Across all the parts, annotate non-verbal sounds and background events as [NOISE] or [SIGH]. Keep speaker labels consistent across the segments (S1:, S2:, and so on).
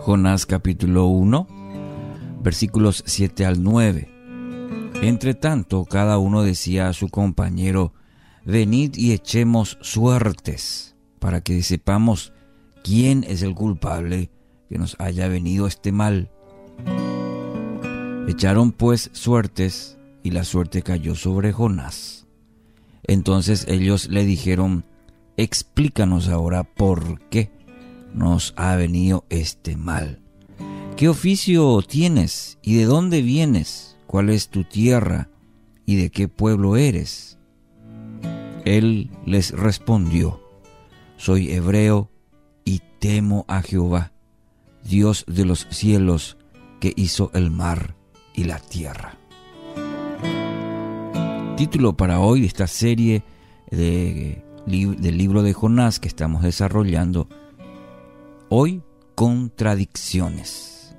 S1: Jonás capítulo 1, versículos 7 al 9. Entre tanto, cada uno decía a su compañero, venid y echemos suertes, para que sepamos quién es el culpable que nos haya venido este mal. Echaron pues suertes, y la suerte cayó sobre Jonás. Entonces ellos le dijeron, explícanos ahora por qué nos ha venido este mal. ¿Qué oficio tienes y de dónde vienes? ¿Cuál es tu tierra y de qué pueblo eres? Él les respondió, soy hebreo y temo a Jehová, Dios de los cielos, que hizo el mar y la tierra. Título para hoy de esta serie de, del libro de Jonás que estamos desarrollando Hoy, contradicciones.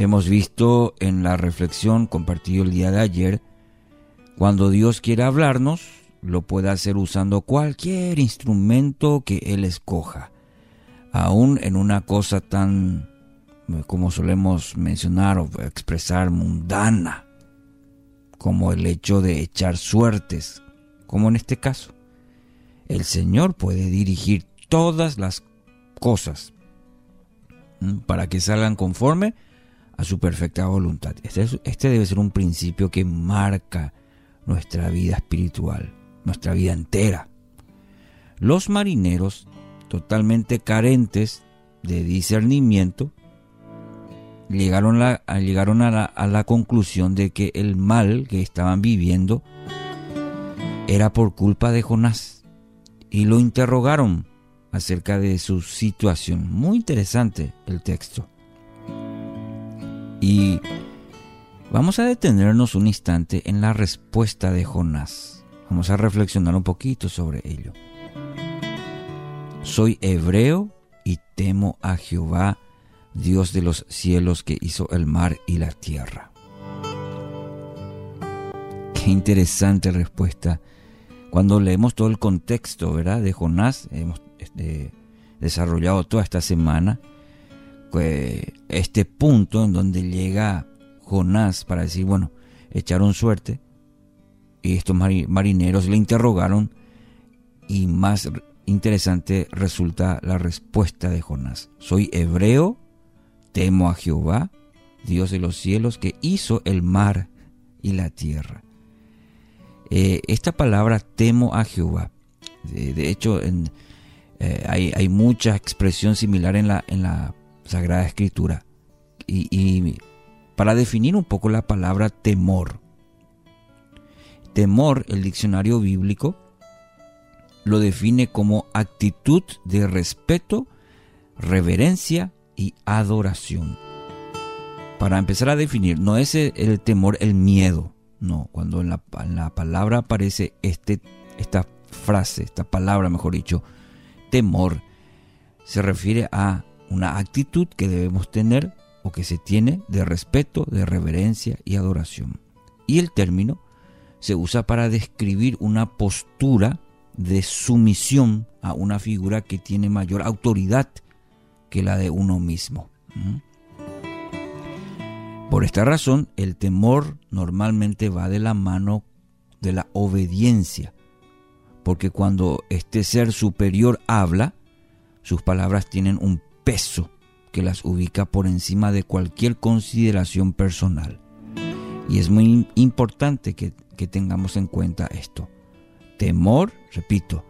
S1: Hemos visto en la reflexión compartida el día de ayer, cuando Dios quiere hablarnos, lo puede hacer usando cualquier instrumento que Él escoja, aún en una cosa tan, como solemos mencionar o expresar, mundana, como el hecho de echar suertes, como en este caso. El Señor puede dirigir todas las cosas para que salgan conforme a su perfecta voluntad. Este, este, debe ser un principio que marca nuestra vida espiritual, nuestra vida entera. Los marineros, totalmente carentes de discernimiento, llegaron, a, la, a la conclusión de que el mal que estaban viviendo era por culpa de Jonás y lo interrogaron acerca de su situación. Muy interesante el texto. Y vamos a detenernos un instante en la respuesta de Jonás. Vamos a reflexionar un poquito sobre ello. Soy hebreo y temo a Jehová, Dios de los cielos que hizo el mar y la tierra. Qué interesante respuesta. Cuando leemos todo el contexto, ¿verdad? De Jonás, hemos este, desarrollado toda esta semana, este punto en donde llega Jonás para decir, bueno, echaron suerte, y estos marineros le interrogaron, y más interesante resulta la respuesta de Jonás. Soy hebreo, temo a Jehová, Dios de los cielos, que hizo el mar y la tierra. Eh, esta palabra temo a Jehová, de hecho eh, hay, mucha expresión similar en la, en la Sagrada Escritura. Y, para definir un poco la palabra temor. Temor, el diccionario bíblico, lo define como actitud de respeto, reverencia y adoración. Para empezar a definir, no es el, temor el miedo, no, cuando en la, palabra aparece este, esta frase, esta palabra mejor dicho, temor se refiere a una actitud que debemos tener o que se tiene de respeto, de reverencia y adoración. Y el término se usa para describir una postura de sumisión a una figura que tiene mayor autoridad que la de uno mismo. ¿Mm? Por esta razón, el temor normalmente va de la mano de la obediencia porque cuando este ser superior habla, sus palabras tienen un peso que las ubica por encima de cualquier consideración personal. Y es muy importante que, tengamos en cuenta esto. Temor, repito,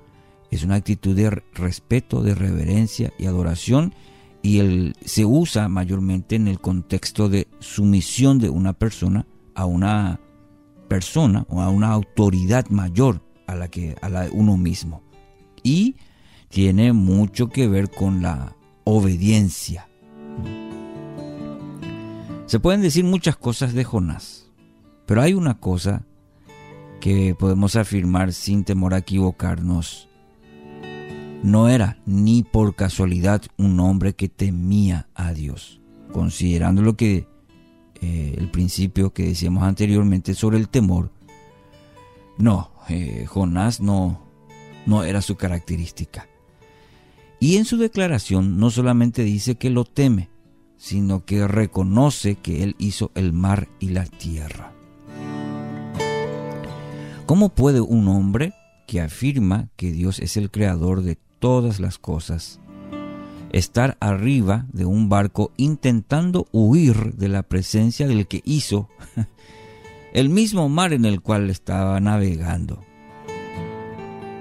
S1: es una actitud de respeto, de reverencia y adoración y el, se usa mayormente en el contexto de sumisión de una persona a una persona o a una autoridad mayor a la que a la uno mismo. Y tiene mucho que ver con la obediencia. Se pueden decir muchas cosas de Jonás, pero hay una cosa que podemos afirmar sin temor a equivocarnos. No era ni por casualidad un hombre que temía a Dios, considerando lo que eh, el principio que decíamos anteriormente sobre el temor. No, eh, Jonás no, no era su característica. Y en su declaración no solamente dice que lo teme, sino que reconoce que Él hizo el mar y la tierra. ¿Cómo puede un hombre que afirma que Dios es el creador de todas las cosas estar arriba de un barco intentando huir de la presencia del que hizo [LAUGHS] el mismo mar en el cual estaba navegando?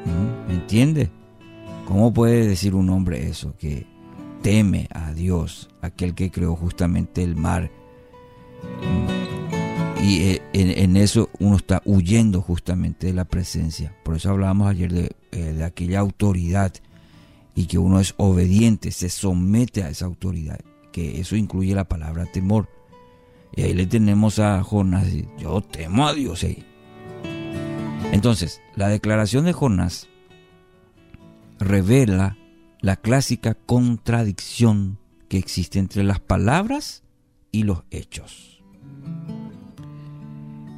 S1: ¿Mm? ¿Me entiende? ¿Cómo puede decir un hombre eso? Que teme a Dios, aquel que creó justamente el mar. Y eh, en, eso uno está huyendo justamente de la presencia. Por eso hablábamos ayer de, eh, de aquella autoridad y que uno es obediente, se somete a esa autoridad. Que eso incluye la palabra temor. Y ahí le tenemos a Jonás, yo temo a Dios ahí. Entonces, la declaración de Jonás revela la clásica contradicción que existe entre las palabras y los hechos.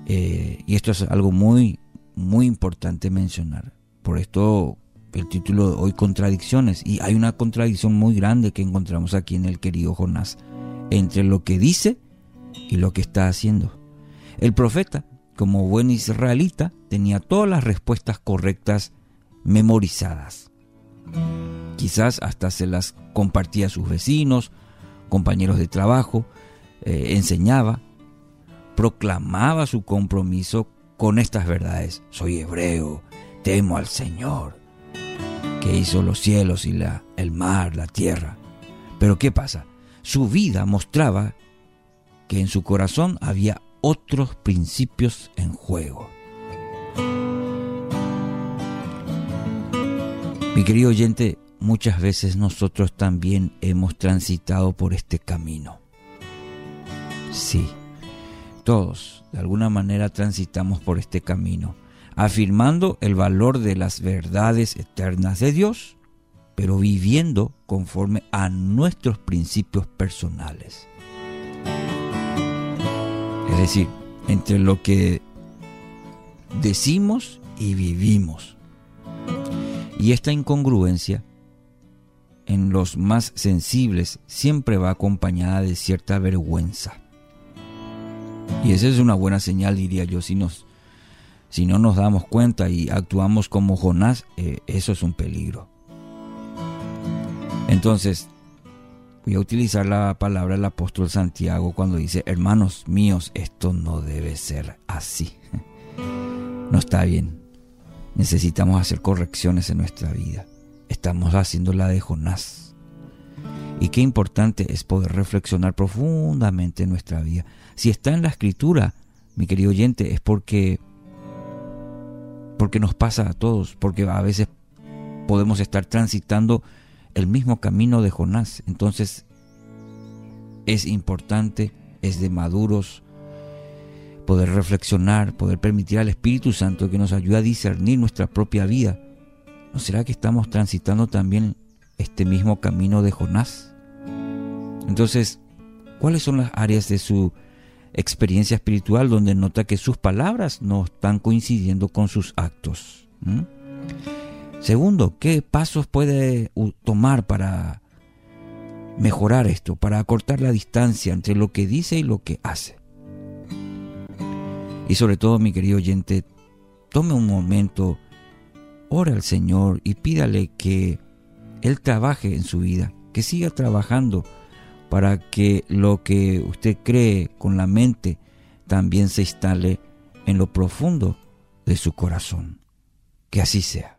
S1: Eh, y esto es algo muy, muy importante mencionar. Por esto el título de hoy, Contradicciones. Y hay una contradicción muy grande que encontramos aquí en el querido Jonás, entre lo que dice y lo que está haciendo. El profeta, como buen israelita, tenía todas las respuestas correctas memorizadas. Quizás hasta se las compartía a sus vecinos, compañeros de trabajo, eh, enseñaba, proclamaba su compromiso con estas verdades. Soy hebreo, temo al Señor, que hizo los cielos y la, el mar, la tierra. Pero ¿qué pasa? Su vida mostraba que en su corazón había otros principios en juego. Mi querido oyente, muchas veces nosotros también hemos transitado por este camino. Sí, todos de alguna manera transitamos por este camino, afirmando el valor de las verdades eternas de Dios, pero viviendo conforme a nuestros principios personales. Es decir, entre lo que decimos y vivimos. Y esta incongruencia en los más sensibles siempre va acompañada de cierta vergüenza. Y esa es una buena señal, diría yo, si, nos, si no nos damos cuenta y actuamos como Jonás, eh, eso es un peligro. Entonces, voy a utilizar la palabra del apóstol Santiago cuando dice, hermanos míos, esto no debe ser así. [LAUGHS] No está bien. Necesitamos hacer correcciones en nuestra vida. Estamos haciendo la de Jonás. Y qué importante es poder reflexionar profundamente en nuestra vida. Si está en la escritura, mi querido oyente, es porque porque nos pasa a todos, porque a veces podemos estar transitando el mismo camino de Jonás. Entonces es importante, es de maduros poder reflexionar, poder permitir al Espíritu Santo que nos ayude a discernir nuestra propia vida. ¿No será que estamos transitando también este mismo camino de Jonás? Entonces, ¿cuáles son las áreas de su experiencia espiritual donde nota que sus palabras no están coincidiendo con sus actos? Segundo, ¿qué pasos puede tomar para mejorar esto, para acortar la distancia entre lo que dice y lo que hace? Y sobre todo, mi querido oyente, tome un momento, ora al Señor y pídale que Él trabaje en su vida, que siga trabajando para que lo que usted cree con la mente también se instale en lo profundo de su corazón. Que así sea.